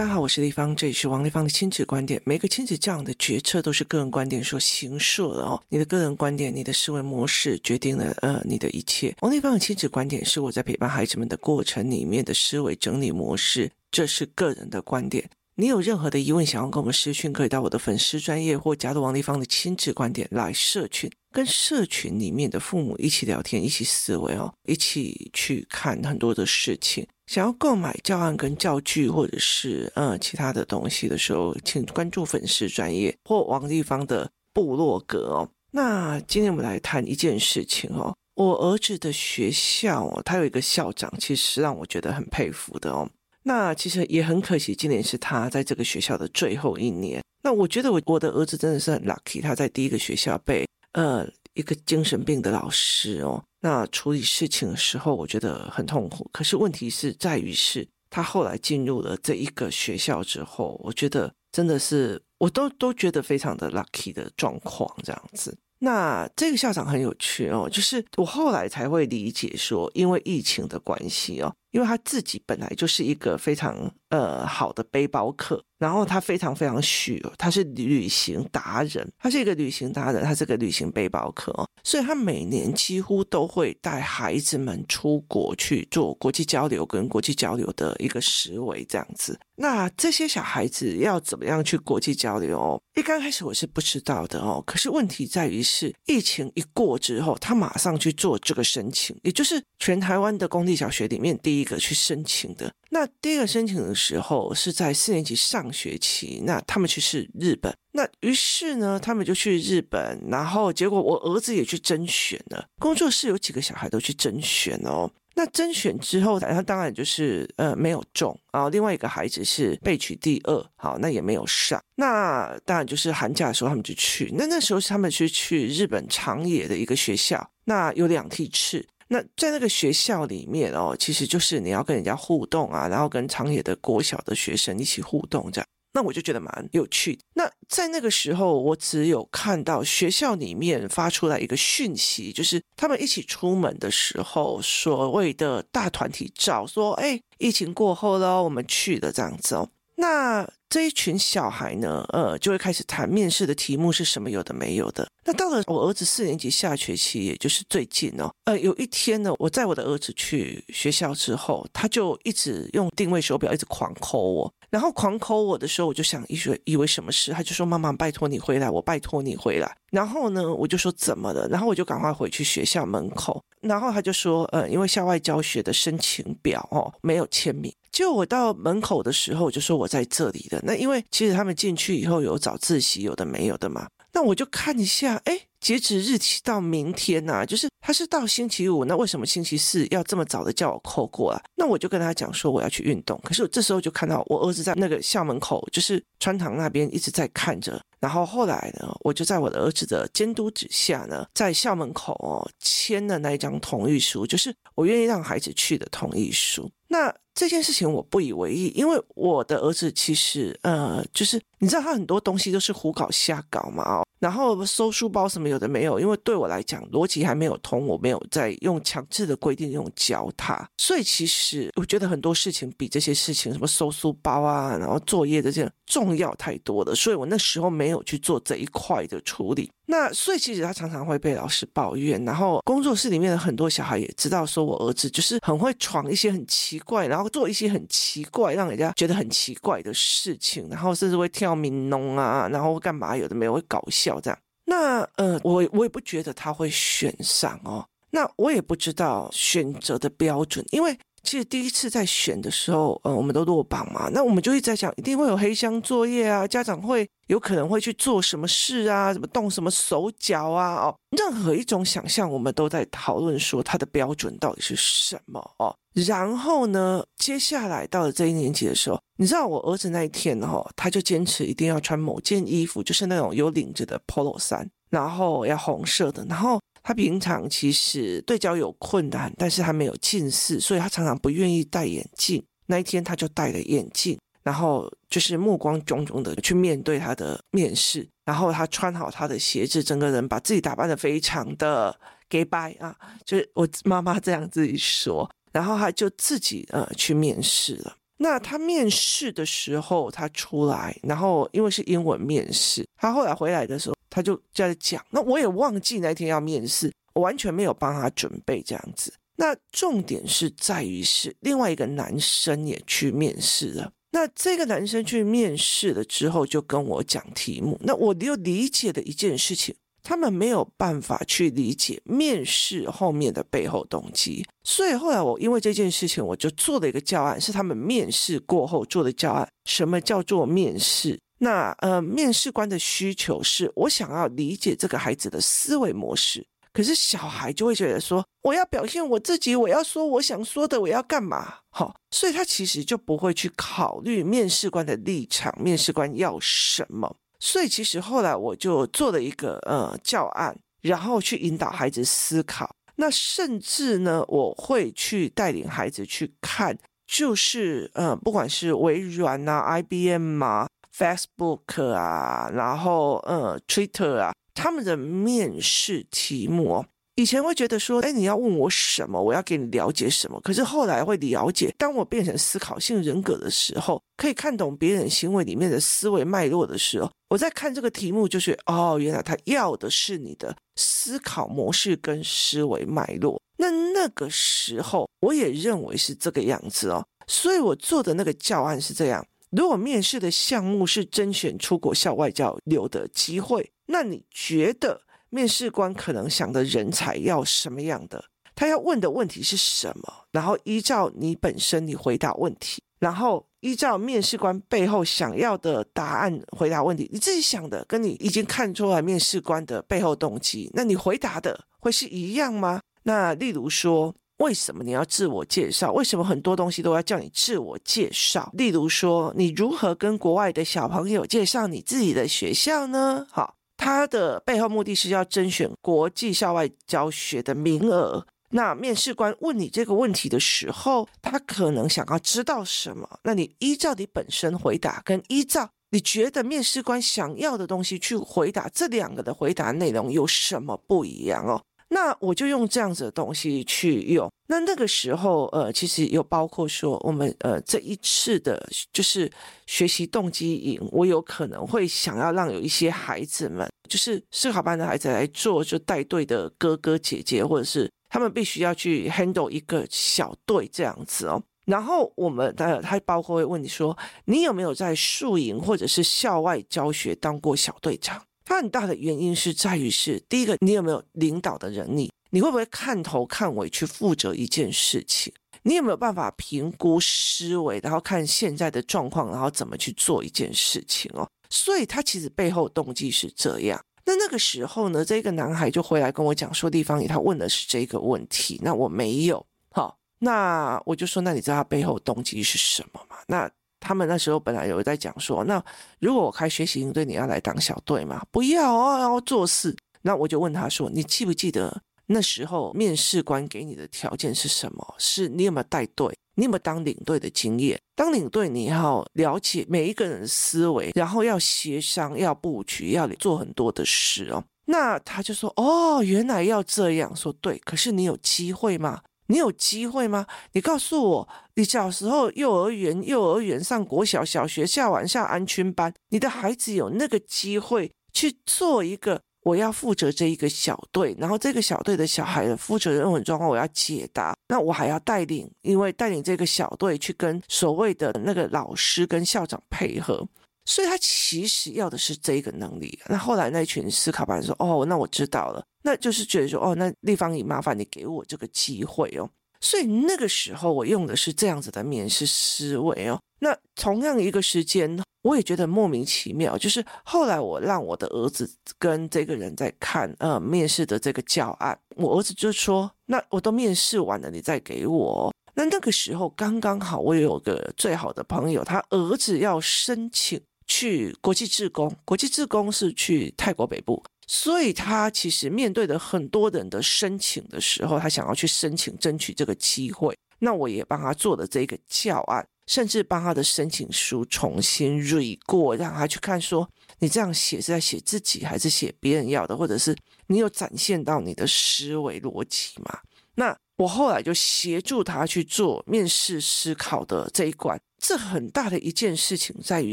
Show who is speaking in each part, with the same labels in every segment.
Speaker 1: 大家好，我是丽芳，这里是王立芳的亲子观点。每个亲子这样的决策都是个人观点所形塑的哦。你的个人观点，你的思维模式决定了呃你的一切。王立芳的亲子观点是我在陪伴孩子们的过程里面的思维整理模式，这是个人的观点。你有任何的疑问想要跟我们私讯，可以到我的粉丝专业或加入王立芳的亲子观点来社群，跟社群里面的父母一起聊天，一起思维哦，一起去看很多的事情。想要购买教案跟教具，或者是呃其他的东西的时候，请关注粉丝专业或王立芳的部落格哦。那今天我们来谈一件事情哦，我儿子的学校哦，他有一个校长，其实让我觉得很佩服的哦。那其实也很可惜，今年是他在这个学校的最后一年。那我觉得我我的儿子真的是很 lucky，他在第一个学校被呃一个精神病的老师哦，那处理事情的时候，我觉得很痛苦。可是问题是在于是，他后来进入了这一个学校之后，我觉得真的是我都都觉得非常的 lucky 的状况这样子。那这个校长很有趣哦，就是我后来才会理解说，因为疫情的关系哦。因为他自己本来就是一个非常呃好的背包客，然后他非常非常虚，他是旅行达人，他是一个旅行达人，他是个旅行背包客哦，所以他每年几乎都会带孩子们出国去做国际交流跟国际交流的一个思维这样子。那这些小孩子要怎么样去国际交流哦？一刚开始我是不知道的哦，可是问题在于是疫情一过之后，他马上去做这个申请，也就是全台湾的公立小学里面第一。一个去申请的，那第一个申请的时候是在四年级上学期，那他们去是日本，那于是呢，他们就去日本，然后结果我儿子也去甄选了，工作室有几个小孩都去甄选哦，那甄选之后，他当然就是呃没有中。啊，另外一个孩子是被取第二，好，那也没有上，那当然就是寒假的时候他们就去，那那时候是他们去去日本长野的一个学校，那有两梯次。那在那个学校里面哦，其实就是你要跟人家互动啊，然后跟长野的国小的学生一起互动这样。那我就觉得蛮有趣的。那在那个时候，我只有看到学校里面发出来一个讯息，就是他们一起出门的时候，所谓的大团体照，说：“哎，疫情过后了，我们去的这样子哦。”那这一群小孩呢，呃，就会开始谈面试的题目是什么，有的没有的。那到了我儿子四年级下学期，也就是最近哦，呃，有一天呢，我载我的儿子去学校之后，他就一直用定位手表一直狂抠我，然后狂抠我的时候，我就想以为以为什么事，他就说妈妈拜托你回来，我拜托你回来。然后呢，我就说怎么了？然后我就赶快回去学校门口，然后他就说，呃，因为校外教学的申请表哦没有签名。就我到门口的时候，我就说我在这里的。那因为其实他们进去以后有早自习，有的没有的嘛。那我就看一下，哎，截止日期到明天呐、就是他是到星期五，那为什么星期四要这么早的叫我扣过来？那我就跟他讲说我要去运动。可是我这时候就看到我儿子在那个校门口，就是穿堂那边一直在看着。然后后来呢，我就在我的儿子的监督之下呢，在校门口哦签了那一张同意书，就是我愿意让孩子去的同意书。那这件事情我不以为意，因为我的儿子其实呃，就是你知道他很多东西都是胡搞瞎搞嘛哦，然后收书包什么有的没有，因为对我来讲逻辑还没有通，我没有在用强制的规定用教他，所以其实我觉得很多事情比这些事情什么收书包啊，然后作业这些重要太多了，所以我那时候没有去做这一块的处理。那所以其实他常常会被老师抱怨，然后工作室里面的很多小孩也知道说我儿子就是很会闯一些很奇怪，然后做一些很奇怪让人家觉得很奇怪的事情，然后甚至会跳民农啊，然后干嘛有的没有会搞笑这样。那呃，我我也不觉得他会选上哦，那我也不知道选择的标准，因为。其实第一次在选的时候，呃，我们都落榜嘛，那我们就一直在想，一定会有黑箱作业啊，家长会有可能会去做什么事啊，什么动什么手脚啊，哦，任何一种想象，我们都在讨论说他的标准到底是什么哦。然后呢，接下来到了这一年级的时候，你知道我儿子那一天哦，他就坚持一定要穿某件衣服，就是那种有领子的 polo 衫，然后要红色的，然后。他平常其实对焦有困难，但是他没有近视，所以他常常不愿意戴眼镜。那一天他就戴了眼镜，然后就是目光炯炯的去面对他的面试。然后他穿好他的鞋子，整个人把自己打扮得非常的假掰啊，就是我妈妈这样自己说。然后他就自己呃去面试了。那他面试的时候，他出来，然后因为是英文面试，他后来回来的时候，他就在讲。那我也忘记那天要面试，我完全没有帮他准备这样子。那重点是在于是另外一个男生也去面试了。那这个男生去面试了之后，就跟我讲题目。那我又理解的一件事情。他们没有办法去理解面试后面的背后动机，所以后来我因为这件事情，我就做了一个教案，是他们面试过后做的教案。什么叫做面试？那呃，面试官的需求是我想要理解这个孩子的思维模式，可是小孩就会觉得说，我要表现我自己，我要说我想说的，我要干嘛？好，所以他其实就不会去考虑面试官的立场，面试官要什么。所以其实后来我就做了一个呃教案，然后去引导孩子思考。那甚至呢，我会去带领孩子去看，就是呃，不管是微软啊、IBM 啊、Facebook 啊，然后呃 Twitter 啊，他们的面试题目哦。以前会觉得说，哎，你要问我什么，我要给你了解什么。可是后来会了解，当我变成思考性人格的时候，可以看懂别人行为里面的思维脉络的时候，我在看这个题目，就是哦，原来他要的是你的思考模式跟思维脉络。那那个时候，我也认为是这个样子哦。所以我做的那个教案是这样：如果面试的项目是甄选出国校外交流的机会，那你觉得？面试官可能想的人才要什么样的？他要问的问题是什么？然后依照你本身你回答问题，然后依照面试官背后想要的答案回答问题。你自己想的跟你已经看出来面试官的背后动机，那你回答的会是一样吗？那例如说，为什么你要自我介绍？为什么很多东西都要叫你自我介绍？例如说，你如何跟国外的小朋友介绍你自己的学校呢？好。他的背后目的是要甄选国际校外教学的名额。那面试官问你这个问题的时候，他可能想要知道什么？那你依照你本身回答，跟依照你觉得面试官想要的东西去回答，这两个的回答内容有什么不一样哦？那我就用这样子的东西去用。那那个时候，呃，其实有包括说，我们呃这一次的，就是学习动机营，我有可能会想要让有一些孩子们，就是思考班的孩子来做，就带队的哥哥姐姐，或者是他们必须要去 handle 一个小队这样子哦。然后我们的他包括会问你说，你有没有在宿营或者是校外教学当过小队长？它很大的原因是在于是第一个，你有没有领导的能力？你会不会看头看尾去负责一件事情？你有没有办法评估思维，然后看现在的状况，然后怎么去做一件事情哦？所以他其实背后动机是这样。那那个时候呢，这个男孩就回来跟我讲说，地方里他问的是这个问题，那我没有。好，那我就说，那你知道他背后动机是什么吗？那。他们那时候本来有在讲说，那如果我开学习营队，你要来当小队吗？不要啊，要做事。那我就问他说，你记不记得那时候面试官给你的条件是什么？是你有没有带队？你有没有当领队的经验？当领队，你要了解每一个人的思维，然后要协商，要布局，要做很多的事哦。那他就说，哦，原来要这样说，对。可是你有机会吗？你有机会吗？你告诉我，你小时候幼儿园、幼儿园上国小、小学下完下安亲班，你的孩子有那个机会去做一个，我要负责这一个小队，然后这个小队的小孩的负责任务状况我要解答，那我还要带领，因为带领这个小队去跟所谓的那个老师跟校长配合。所以他其实要的是这个能力。那后来那群思考班说：“哦，那我知道了。”那就是觉得说：“哦，那立方你麻烦你给我这个机会哦。”所以那个时候我用的是这样子的面试思维哦。那同样一个时间，我也觉得莫名其妙。就是后来我让我的儿子跟这个人在看呃面试的这个教案，我儿子就说：“那我都面试完了，你再给我。”那那个时候刚刚好，我有个最好的朋友，他儿子要申请。去国际志工，国际志工是去泰国北部，所以他其实面对的很多人的申请的时候，他想要去申请争取这个机会。那我也帮他做了这个教案，甚至帮他的申请书重新捋过，让他去看说，你这样写是在写自己还是写别人要的，或者是你有展现到你的思维逻辑吗？那我后来就协助他去做面试思考的这一关。这很大的一件事情在于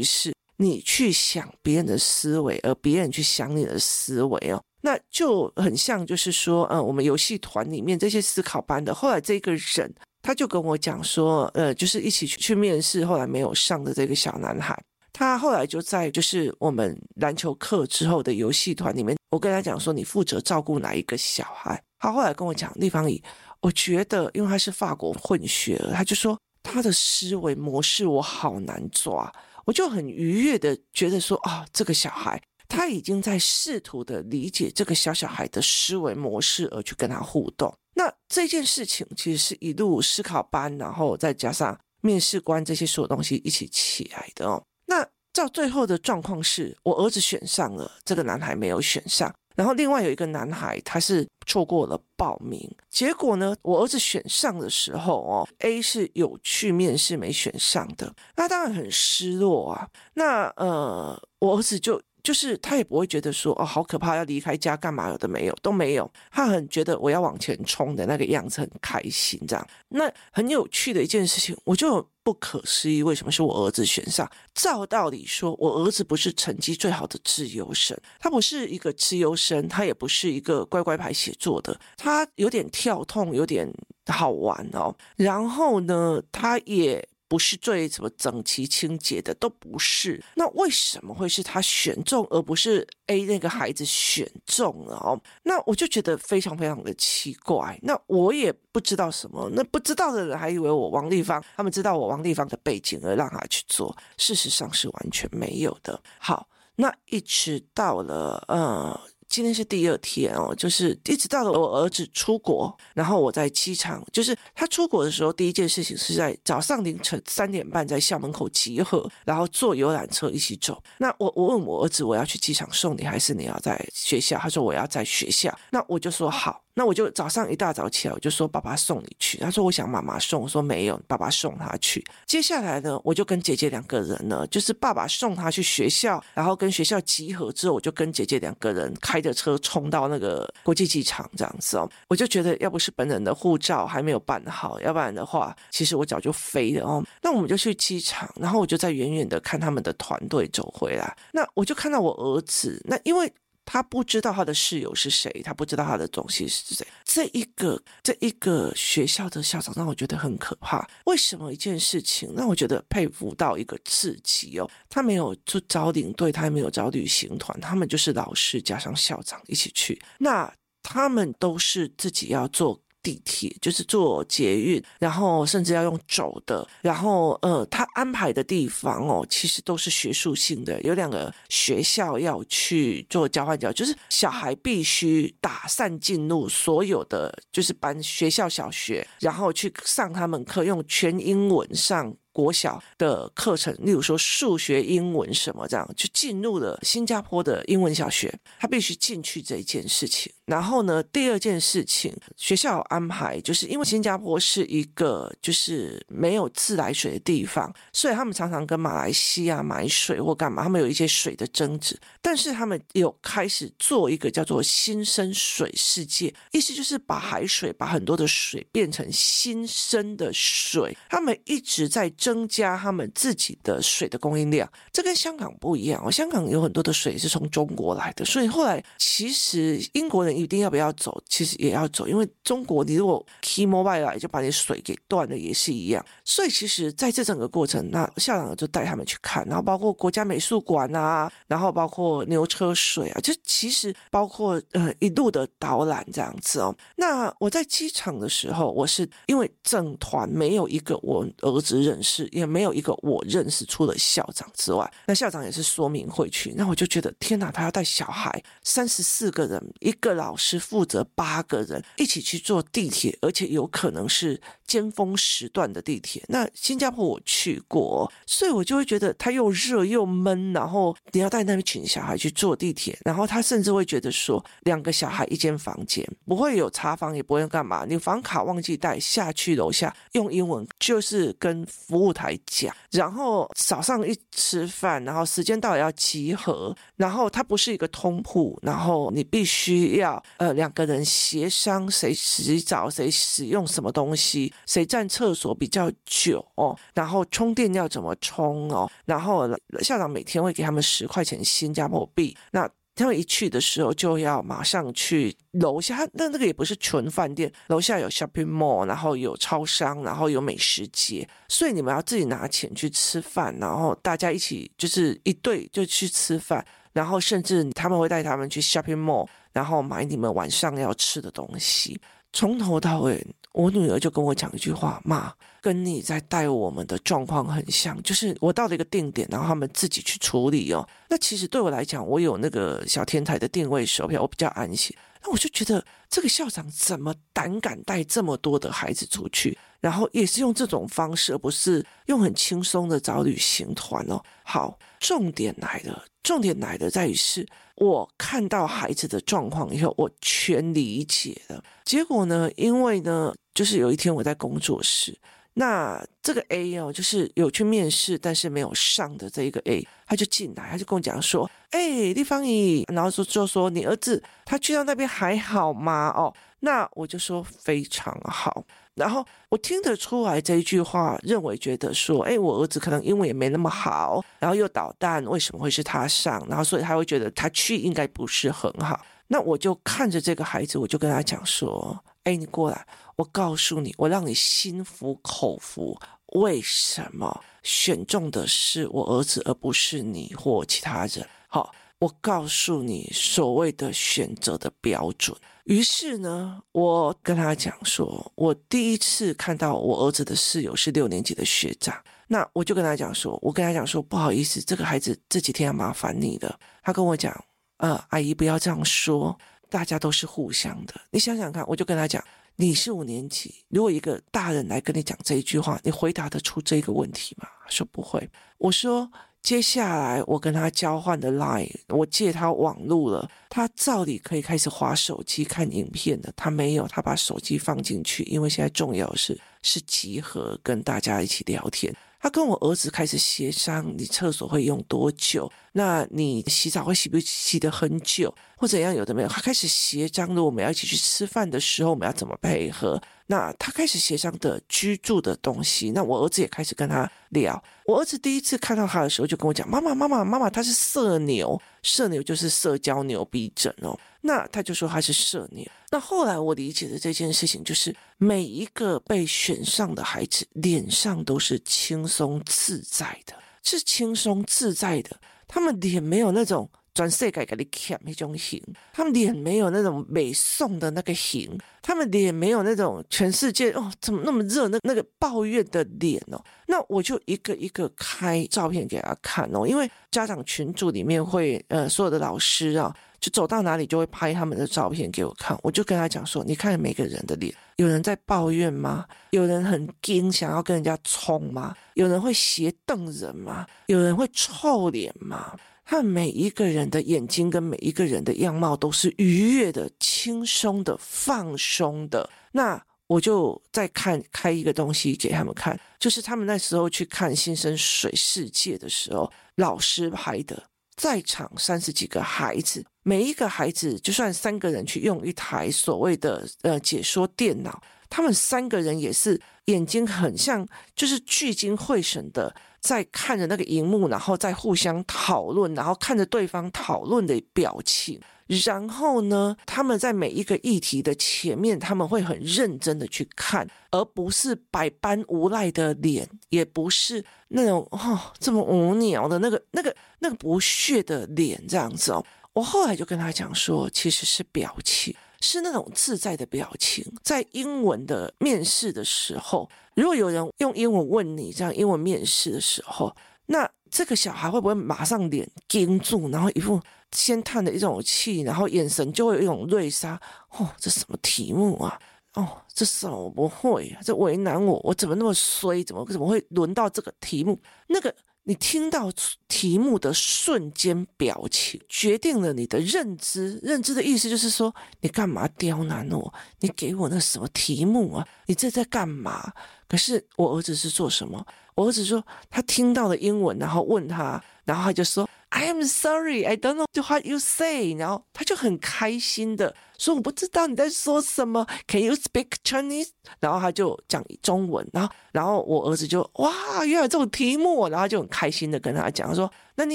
Speaker 1: 是，你去想别人的思维，而别人去想你的思维哦。那就很像，就是说，呃，我们游戏团里面这些思考班的，后来这个人他就跟我讲说，呃，就是一起去去面试，后来没有上的这个小男孩，他后来就在就是我们篮球课之后的游戏团里面，我跟他讲说，你负责照顾哪一个小孩？他后来跟我讲，立方体，我觉得因为他是法国混血儿，他就说他的思维模式我好难抓，我就很愉悦的觉得说，啊，这个小孩。他已经在试图的理解这个小小孩的思维模式，而去跟他互动。那这件事情其实是一路思考班，然后再加上面试官这些所有东西一起起来的哦。那到最后的状况是我儿子选上了，这个男孩没有选上。然后另外有一个男孩他是错过了报名。结果呢，我儿子选上的时候哦，A 是有去面试没选上的，那当然很失落啊。那呃，我儿子就。就是他也不会觉得说哦，好可怕，要离开家干嘛？有的没有都没有，他很觉得我要往前冲的那个样子很开心，这样。那很有趣的一件事情，我就不可思议，为什么是我儿子选上？照道理说，我儿子不是成绩最好的自由生，他不是一个自由生，他也不是一个乖乖牌写作的，他有点跳痛，有点好玩哦。然后呢，他也。不是最什么整齐清洁的，都不是。那为什么会是他选中，而不是 A 那个孩子选中了哦？那我就觉得非常非常的奇怪。那我也不知道什么，那不知道的人还以为我王立芳，他们知道我王立芳的背景而让他去做，事实上是完全没有的。好，那一直到了呃。今天是第二天哦，就是一直到了我儿子出国，然后我在机场，就是他出国的时候，第一件事情是在早上凌晨三点半在校门口集合，然后坐游览车一起走。那我我问我儿子，我要去机场送你，还是你要在学校？他说我要在学校。那我就说好。那我就早上一大早起来，我就说爸爸送你去。他说我想妈妈送，我说没有，爸爸送他去。接下来呢，我就跟姐姐两个人呢，就是爸爸送他去学校，然后跟学校集合之后，我就跟姐姐两个人开着车冲到那个国际机场这样子哦。我就觉得要不是本人的护照还没有办好，要不然的话，其实我早就飞了哦。那我们就去机场，然后我就在远远的看他们的团队走回来。那我就看到我儿子，那因为。他不知道他的室友是谁，他不知道他的东西是谁。这一个这一个学校的校长让我觉得很可怕。为什么一件事情让我觉得佩服到一个自己哦？他没有就找领队，他也没有找旅行团，他们就是老师加上校长一起去。那他们都是自己要做。地铁就是坐捷运，然后甚至要用走的，然后呃，他安排的地方哦，其实都是学术性的。有两个学校要去做交换教，就是小孩必须打散进入所有的就是班学校小学，然后去上他们课，用全英文上。国小的课程，例如说数学、英文什么这样，就进入了新加坡的英文小学，他必须进去这一件事情。然后呢，第二件事情，学校安排，就是因为新加坡是一个就是没有自来水的地方，所以他们常常跟马来西亚买水或干嘛，他们有一些水的争执。但是他们有开始做一个叫做新生水世界，意思就是把海水，把很多的水变成新生的水。他们一直在。增加他们自己的水的供应量，这跟香港不一样哦。香港有很多的水是从中国来的，所以后来其实英国人一定要不要走，其实也要走，因为中国你如果 key mobile 来就把你水给断了，也是一样。所以其实在这整个过程，那校长就带他们去看，然后包括国家美术馆啊，然后包括牛车水啊，就其实包括呃一路的导览这样子哦。那我在机场的时候，我是因为整团没有一个我儿子认识识。也没有一个我认识，除了校长之外，那校长也是说明会去，那我就觉得天哪，他要带小孩三十四个人，一个老师负责八个人一起去坐地铁，而且有可能是尖峰时段的地铁。那新加坡我去过，所以我就会觉得它又热又闷，然后你要带那一群小孩去坐地铁，然后他甚至会觉得说，两个小孩一间房间，不会有查房，也不会干嘛。你房卡忘记带，下去楼下用英文就是跟服务台讲，然后早上一吃饭，然后时间到了要集合，然后它不是一个通铺，然后你必须要呃两个人协商谁洗澡，谁使用什么东西，谁占厕所比较久哦，然后充电要怎么充哦，然后校长每天会给他们十块钱新加坡币，那。他们一去的时候就要马上去楼下，那那个也不是纯饭店，楼下有 shopping mall，然后有超商，然后有美食街，所以你们要自己拿钱去吃饭，然后大家一起就是一对就去吃饭，然后甚至他们会带他们去 shopping mall，然后买你们晚上要吃的东西，从头到尾。我女儿就跟我讲一句话：“妈，跟你在带我们的状况很像，就是我到了一个定点，然后他们自己去处理哦。那其实对我来讲，我有那个小天才的定位手表，我比较安心。那我就觉得这个校长怎么胆敢带这么多的孩子出去，然后也是用这种方式，而不是用很轻松的找旅行团哦。好，重点来了，重点来的在于是。”我看到孩子的状况以后，我全理解了。结果呢，因为呢，就是有一天我在工作室，那这个 A 哦，就是有去面试但是没有上的这一个 A，他就进来，他就跟我讲说：“哎，丽芳姨，然后说就说你儿子他去到那边还好吗？”哦，那我就说非常好。然后我听得出来这一句话，认为觉得说，哎，我儿子可能英文也没那么好，然后又捣蛋，为什么会是他上？然后所以他会觉得他去应该不是很好。那我就看着这个孩子，我就跟他讲说，哎，你过来，我告诉你，我让你心服口服，为什么选中的是我儿子，而不是你或其他人？好，我告诉你所谓的选择的标准。于是呢，我跟他讲说，我第一次看到我儿子的室友是六年级的学长，那我就跟他讲说，我跟他讲说，不好意思，这个孩子这几天要麻烦你了。他跟我讲，呃，阿姨不要这样说，大家都是互相的。你想想看，我就跟他讲，你是五年级，如果一个大人来跟你讲这一句话，你回答得出这个问题吗？他说不会。我说。接下来我跟他交换的 line，我借他网路了，他照理可以开始划手机看影片的，他没有，他把手机放进去，因为现在重要的是是集合跟大家一起聊天。他跟我儿子开始协商，你厕所会用多久？那你洗澡会洗不洗得很久，或怎样？有的没有？他开始协商，如果我们要一起去吃饭的时候，我们要怎么配合？那他开始协商的居住的东西。那我儿子也开始跟他聊。我儿子第一次看到他的时候，就跟我讲：“妈妈，妈妈，妈妈，他是社牛，社牛就是社交牛逼症哦。”那他就说他是社牛。那后来我理解的这件事情，就是每一个被选上的孩子脸上都是轻松自在的，是轻松自在的。他们脸没有那种转世界给你看那种型，他们脸没有那种美颂的那个型，他们脸没有那种全世界哦怎么那么热那那个抱怨的脸哦。那我就一个一个开照片给他看哦，因为家长群组里面会呃所有的老师啊。就走到哪里就会拍他们的照片给我看，我就跟他讲说：“你看每个人的脸，有人在抱怨吗？有人很惊想要跟人家冲吗？有人会斜瞪人吗？有人会臭脸吗？他们每一个人的眼睛跟每一个人的样貌都是愉悦的、轻松的、放松的。那我就再看开一个东西给他们看，就是他们那时候去看新生水世界的时候，老师拍的。”在场三十几个孩子，每一个孩子就算三个人去用一台所谓的呃解说电脑，他们三个人也是眼睛很像，就是聚精会神的在看着那个荧幕，然后在互相讨论，然后看着对方讨论的表情。然后呢，他们在每一个议题的前面，他们会很认真的去看，而不是百般无赖的脸，也不是那种哦这么无聊的那个、那个、那个不屑的脸这样子哦。我后来就跟他讲说，其实是表情，是那种自在的表情。在英文的面试的时候，如果有人用英文问你这样英文面试的时候，那这个小孩会不会马上脸盯住，然后一副？先叹的一种气，然后眼神就会有一种锐杀。哦，这什么题目啊？哦，这什么我不会啊，这为难我，我怎么那么衰？怎么怎么会轮到这个题目？那个。你听到题目的瞬间表情，决定了你的认知。认知的意思就是说，你干嘛刁难我？你给我那什么题目啊？你这在干嘛？可是我儿子是做什么？我儿子说他听到了英文，然后问他，然后他就说。I am sorry, I don't know what you say。然后他就很开心的说：“我不知道你在说什么。Can you speak Chinese？” 然后他就讲中文。然后，然后我儿子就哇，原来有这种题目。然后就很开心的跟他讲他说。那你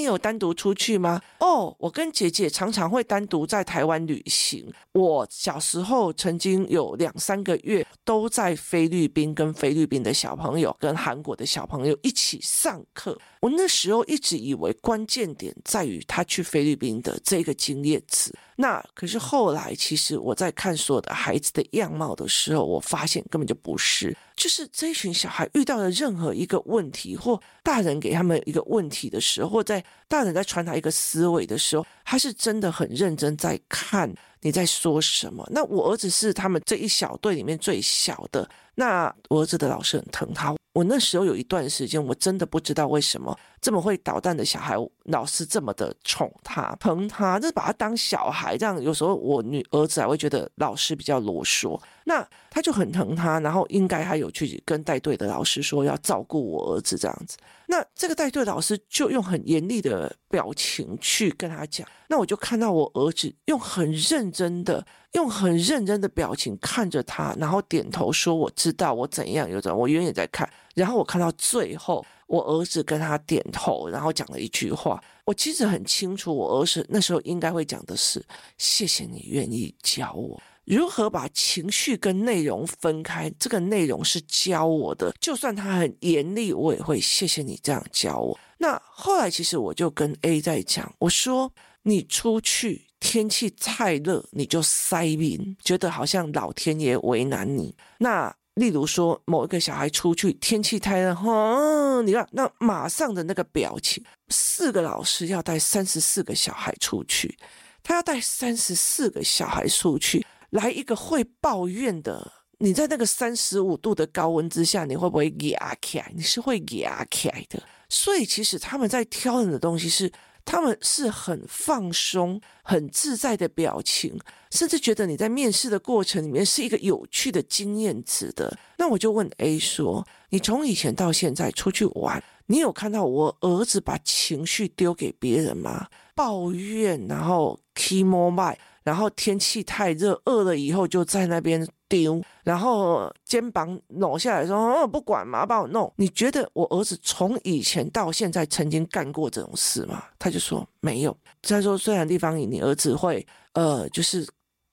Speaker 1: 有单独出去吗？哦，我跟姐姐常常会单独在台湾旅行。我小时候曾经有两三个月都在菲律宾，跟菲律宾的小朋友、跟韩国的小朋友一起上课。我那时候一直以为关键点在于他去菲律宾的这个经验值。那可是后来，其实我在看所有的孩子的样貌的时候，我发现根本就不是。就是这一群小孩遇到的任何一个问题，或大人给他们一个问题的时候，或在大人在传达一个思维的时候，他是真的很认真在看你在说什么。那我儿子是他们这一小队里面最小的，那我儿子的老师很疼他。我那时候有一段时间，我真的不知道为什么这么会捣蛋的小孩，老师这么的宠他、疼他，就是把他当小孩这样。有时候我女儿子还会觉得老师比较啰嗦，那他就很疼他，然后应该还有去跟带队的老师说要照顾我儿子这样子。那这个带队老师就用很严厉的表情去跟他讲，那我就看到我儿子用很认真的。用很认真的表情看着他，然后点头说：“我知道，我怎样有怎样，我远远在看。”然后我看到最后，我儿子跟他点头，然后讲了一句话。我其实很清楚，我儿子那时候应该会讲的是：“谢谢你愿意教我如何把情绪跟内容分开。这个内容是教我的，就算他很严厉，我也会谢谢你这样教我。”那后来其实我就跟 A 在讲，我说：“你出去。”天气太热，你就塞鼻，觉得好像老天爷为难你。那例如说，某一个小孩出去，天气太热，哈，你看那马上的那个表情。四个老师要带三十四个小孩出去，他要带三十四个小孩出去，来一个会抱怨的。你在那个三十五度的高温之下，你会不会压起来？你是会压起来的。所以其实他们在挑人的东西是。他们是很放松、很自在的表情，甚至觉得你在面试的过程里面是一个有趣的经验值的。那我就问 A 说：“你从以前到现在出去玩，你有看到我儿子把情绪丢给别人吗？抱怨，然后 key more 然后天气太热，饿了以后就在那边丢，然后肩膀挪下来说：“哦，不管嘛，帮我弄。”你觉得我儿子从以前到现在曾经干过这种事吗？他就说没有。他说：“虽然地方你儿子会呃，就是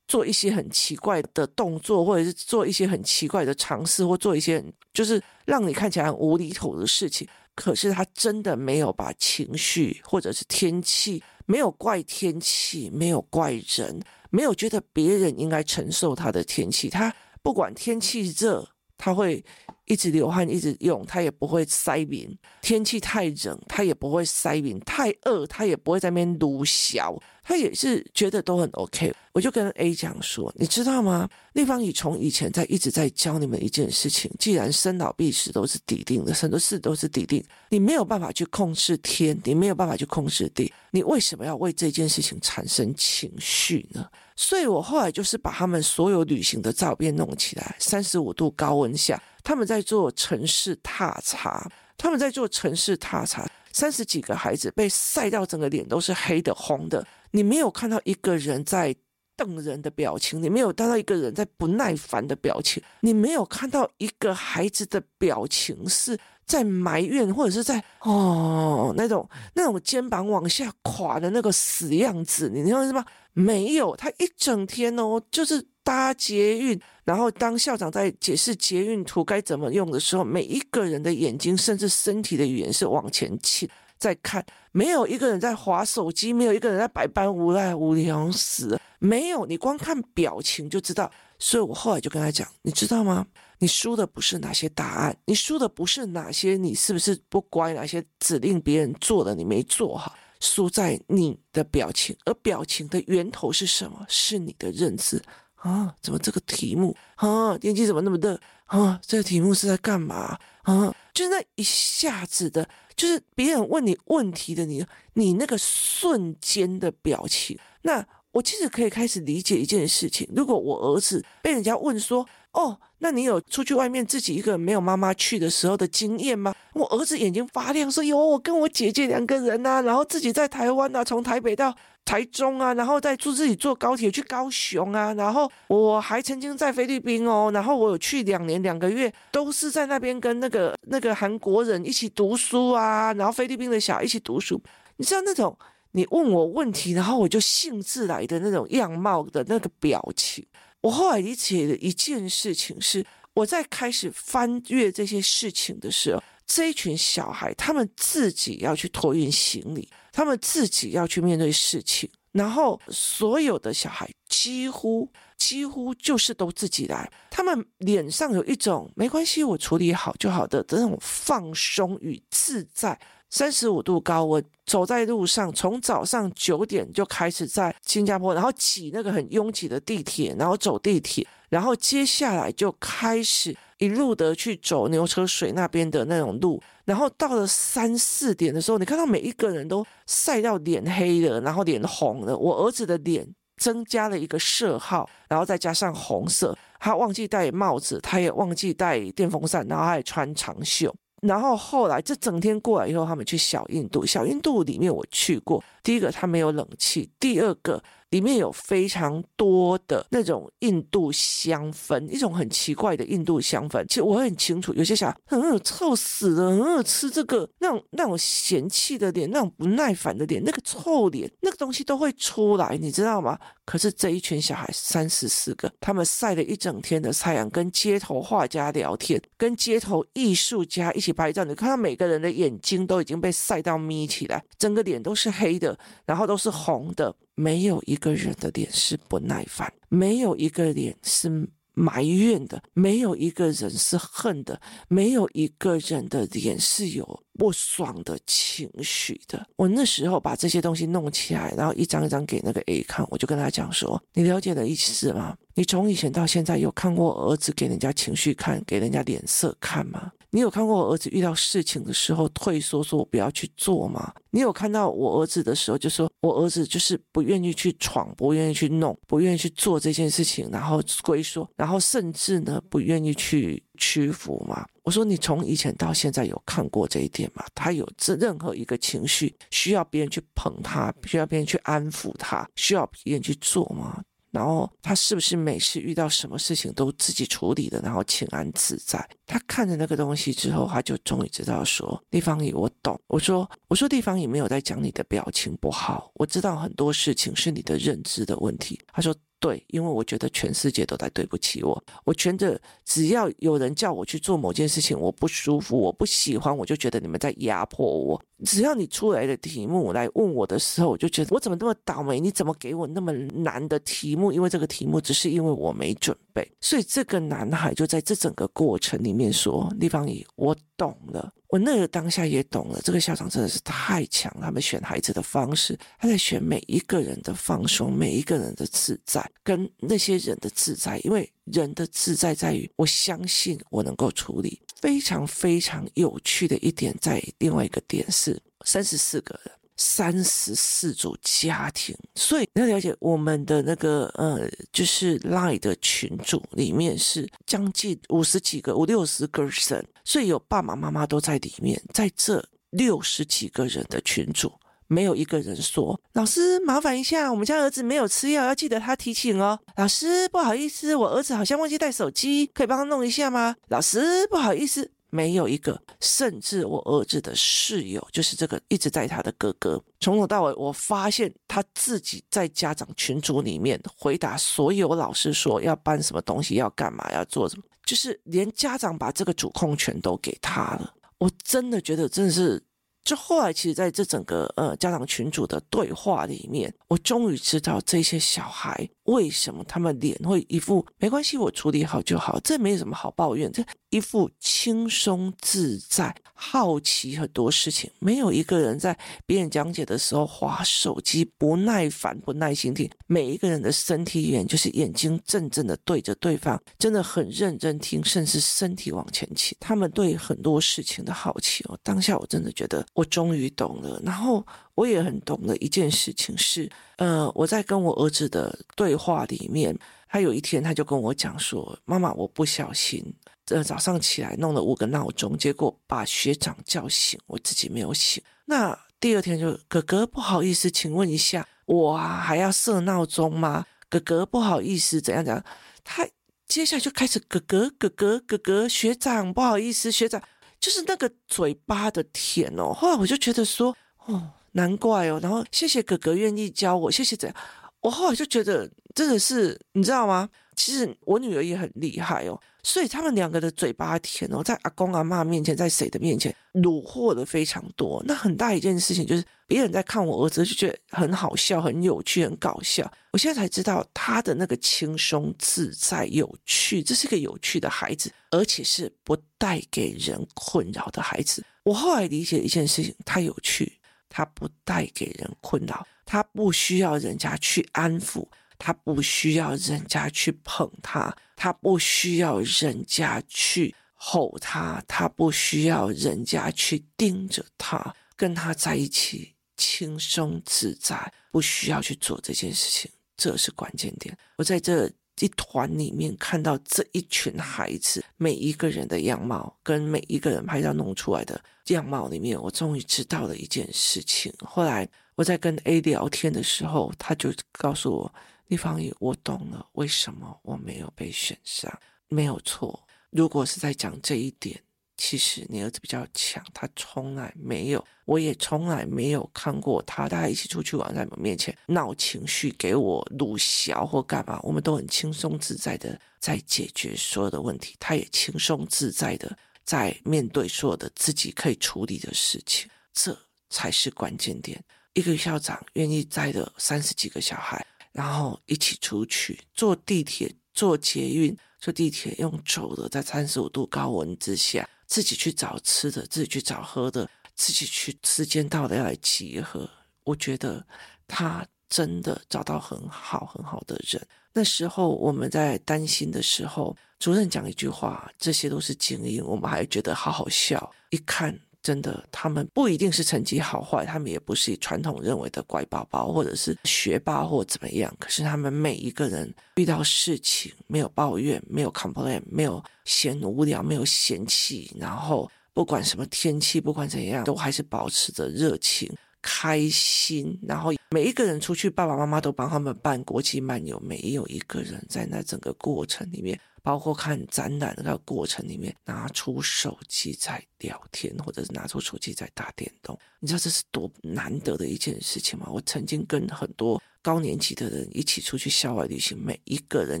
Speaker 1: 做一些很奇怪的动作，或者是做一些很奇怪的尝试，或做一些就是让你看起来很无厘头的事情，可是他真的没有把情绪或者是天气。”没有怪天气，没有怪人，没有觉得别人应该承受他的天气。他不管天气热，他会一直流汗，一直用，他也不会塞鼻。天气太冷，他也不会塞鼻。太饿，他也不会在那边撸小。他也是觉得都很 OK，我就跟 A 讲说，你知道吗？立方体从以前在一直在教你们一件事情，既然生老病死都是底定的，很多事都是底定，你没有办法去控制天，你没有办法去控制地，你为什么要为这件事情产生情绪呢？所以我后来就是把他们所有旅行的照片弄起来，三十五度高温下，他们在做城市踏查，他们在做城市踏查，三十几个孩子被晒到整个脸都是黑的、红的。你没有看到一个人在瞪人的表情，你没有看到一个人在不耐烦的表情，你没有看到一个孩子的表情是在埋怨或者是在哦那种那种肩膀往下垮的那个死样子，你知道是吗？没有，他一整天哦，就是搭捷运，然后当校长在解释捷运图该怎么用的时候，每一个人的眼睛甚至身体的语言是往前倾。在看，没有一个人在滑手机，没有一个人在百般无奈，无聊死。没有，你光看表情就知道。所以我后来就跟他讲，你知道吗？你输的不是哪些答案，你输的不是哪些你是不是不乖，哪些指令别人做的你没做好，输在你的表情。而表情的源头是什么？是你的认知。啊，怎么这个题目啊，天气怎么那么热啊？这个题目是在干嘛啊？就是那一下子的，就是别人问你问题的你，你那个瞬间的表情，那。我其实可以开始理解一件事情：如果我儿子被人家问说：“哦，那你有出去外面自己一个人没有妈妈去的时候的经验吗？”我儿子眼睛发亮说：“有，我跟我姐姐两个人啊，然后自己在台湾啊，从台北到台中啊，然后再坐自己坐高铁去高雄啊，然后我还曾经在菲律宾哦，然后我有去两年两个月，都是在那边跟那个那个韩国人一起读书啊，然后菲律宾的小孩一起读书，你知道那种。”你问我问题，然后我就兴致来的那种样貌的那个表情，我后来理解的一件事情是，我在开始翻阅这些事情的时候，这一群小孩他们自己要去托运行李，他们自己要去面对事情，然后所有的小孩几乎几乎就是都自己来，他们脸上有一种没关系，我处理好就好的的那种放松与自在。三十五度高温，走在路上，从早上九点就开始在新加坡，然后挤那个很拥挤的地铁，然后走地铁，然后接下来就开始一路的去走牛车水那边的那种路，然后到了三四点的时候，你看到每一个人都晒到脸黑了，然后脸红了。我儿子的脸增加了一个色号，然后再加上红色，他忘记戴帽子，他也忘记带电风扇，然后还穿长袖。然后后来这整天过来以后，他们去小印度。小印度里面我去过，第一个它没有冷气，第二个。里面有非常多的那种印度香氛，一种很奇怪的印度香氛。其实我很清楚，有些小孩很臭死了，很有吃这个那种那种嫌弃的脸，那种不耐烦的脸，那个臭脸，那个东西都会出来，你知道吗？可是这一群小孩三十四个，他们晒了一整天的太阳，跟街头画家聊天，跟街头艺术家一起拍照。你看到每个人的眼睛都已经被晒到眯起来，整个脸都是黑的，然后都是红的。没有一个人的脸是不耐烦，没有一个脸是埋怨的，没有一个人是恨的，没有一个人的脸是有不爽的情绪的。我那时候把这些东西弄起来，然后一张一张给那个 A 看，我就跟他讲说：“你了解的意思吗？你从以前到现在有看过儿子给人家情绪看，给人家脸色看吗？”你有看过我儿子遇到事情的时候退缩，说我不要去做吗？你有看到我儿子的时候，就说我儿子就是不愿意去闯，不愿意去弄，不愿意去做这件事情，然后龟缩，然后甚至呢不愿意去屈服吗？我说你从以前到现在有看过这一点吗？他有这任何一个情绪需要别人去捧他，需要别人去安抚他，需要别人去做吗？然后他是不是每次遇到什么事情都自己处理的，然后轻安自在？他看着那个东西之后，他就终于知道说：“地方姨，我懂。”我说：“我说地方姨没有在讲你的表情不好，我知道很多事情是你的认知的问题。”他说。对，因为我觉得全世界都在对不起我。我觉得只要有人叫我去做某件事情，我不舒服，我不喜欢，我就觉得你们在压迫我。只要你出来的题目来问我的时候，我就觉得我怎么那么倒霉？你怎么给我那么难的题目？因为这个题目只是因为我没准备。所以这个男孩就在这整个过程里面说：“地方姨，我懂了。”我那个当下也懂了，这个校长真的是太强。他们选孩子的方式，他在选每一个人的放松，每一个人的自在，跟那些人的自在。因为人的自在在于，我相信我能够处理。非常非常有趣的一点，在另外一个点是，三十四个人。三十四组家庭，所以你要了解我们的那个呃，就是 Line 的群组里面是将近五十几个、五六十个人，所以有爸爸妈妈都在里面。在这六十几个人的群组，没有一个人说：“老师，麻烦一下，我们家儿子没有吃药，要记得他提醒哦。”老师，不好意思，我儿子好像忘记带手机，可以帮他弄一下吗？老师，不好意思。没有一个，甚至我儿子的室友，就是这个一直在他的哥哥，从头到尾，我发现他自己在家长群组里面回答所有老师说要搬什么东西，要干嘛，要做什么，就是连家长把这个主控权都给他了。我真的觉得，真的是。就后来，其实在这整个呃家长群组的对话里面，我终于知道这些小孩为什么他们脸会一副没关系，我处理好就好，这没什么好抱怨。这一副轻松自在、好奇很多事情，没有一个人在别人讲解的时候划手机、不耐烦、不耐心听。每一个人的身体语言就是眼睛正正的对着对方，真的很认真听，甚至身体往前倾。他们对很多事情的好奇哦，当下我真的觉得我终于懂了。然后我也很懂的一件事情是，呃，我在跟我儿子的对话里面，他有一天他就跟我讲说：“妈妈，我不小心。”呃，早上起来弄了五个闹钟，结果把学长叫醒，我自己没有醒。那第二天就哥哥不好意思，请问一下，我啊还要设闹钟吗？哥哥不好意思，怎样怎样？他接下来就开始哥哥哥哥哥哥学长不好意思，学长就是那个嘴巴的甜哦。后来我就觉得说，哦，难怪哦。然后谢谢哥哥愿意教我，谢谢怎样。我后来就觉得真的是，你知道吗？其实我女儿也很厉害哦。所以他们两个的嘴巴甜哦，在阿公阿妈面前，在谁的面前，虏获的非常多。那很大一件事情就是，别人在看我儿子就觉得很好笑、很有趣、很搞笑。我现在才知道他的那个轻松自在、有趣，这是个有趣的孩子，而且是不带给人困扰的孩子。我后来理解一件事情，他有趣，他不带给人困扰，他不需要人家去安抚。他不需要人家去捧他，他不需要人家去吼他，他不需要人家去盯着他，跟他在一起轻松自在，不需要去做这件事情，这是关键点。我在这一团里面看到这一群孩子每一个人的样貌，跟每一个人拍照弄出来的样貌里面，我终于知道了一件事情。后来我在跟 A 聊天的时候，他就告诉我。李方也，我懂了，为什么我没有被选上？没有错，如果是在讲这一点，其实你儿子比较强，他从来没有，我也从来没有看过他，大家一起出去玩，在我们面前闹情绪，给我鲁小或干嘛，我们都很轻松自在的在解决所有的问题，他也轻松自在的在面对所有的自己可以处理的事情，这才是关键点。一个校长愿意带着三十几个小孩。然后一起出去坐地铁、坐捷运、坐地铁用走的，在三十五度高温之下，自己去找吃的，自己去找喝的，自己去时间到了要来集合。我觉得他真的找到很好很好的人。那时候我们在担心的时候，主任讲一句话：“这些都是精英。”我们还觉得好好笑。一看。真的，他们不一定是成绩好坏，他们也不是传统认为的乖宝宝，或者是学霸或怎么样。可是他们每一个人遇到事情没有抱怨，没有 complain，没有嫌无聊，没有嫌弃，然后不管什么天气，不管怎样，都还是保持着热情、开心。然后每一个人出去，爸爸妈妈都帮他们办国际漫游，没有一个人在那整个过程里面。包括看展览的那个过程里面，拿出手机在聊天，或者是拿出手机在打电动，你知道这是多难得的一件事情吗？我曾经跟很多高年级的人一起出去校外旅行，每一个人，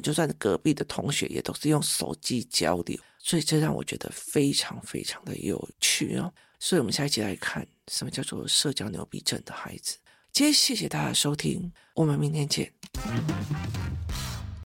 Speaker 1: 就算隔壁的同学，也都是用手机交流，所以这让我觉得非常非常的有趣哦。所以，我们下一集来看什么叫做社交牛逼症的孩子。今天谢谢大家收听，我们明天见。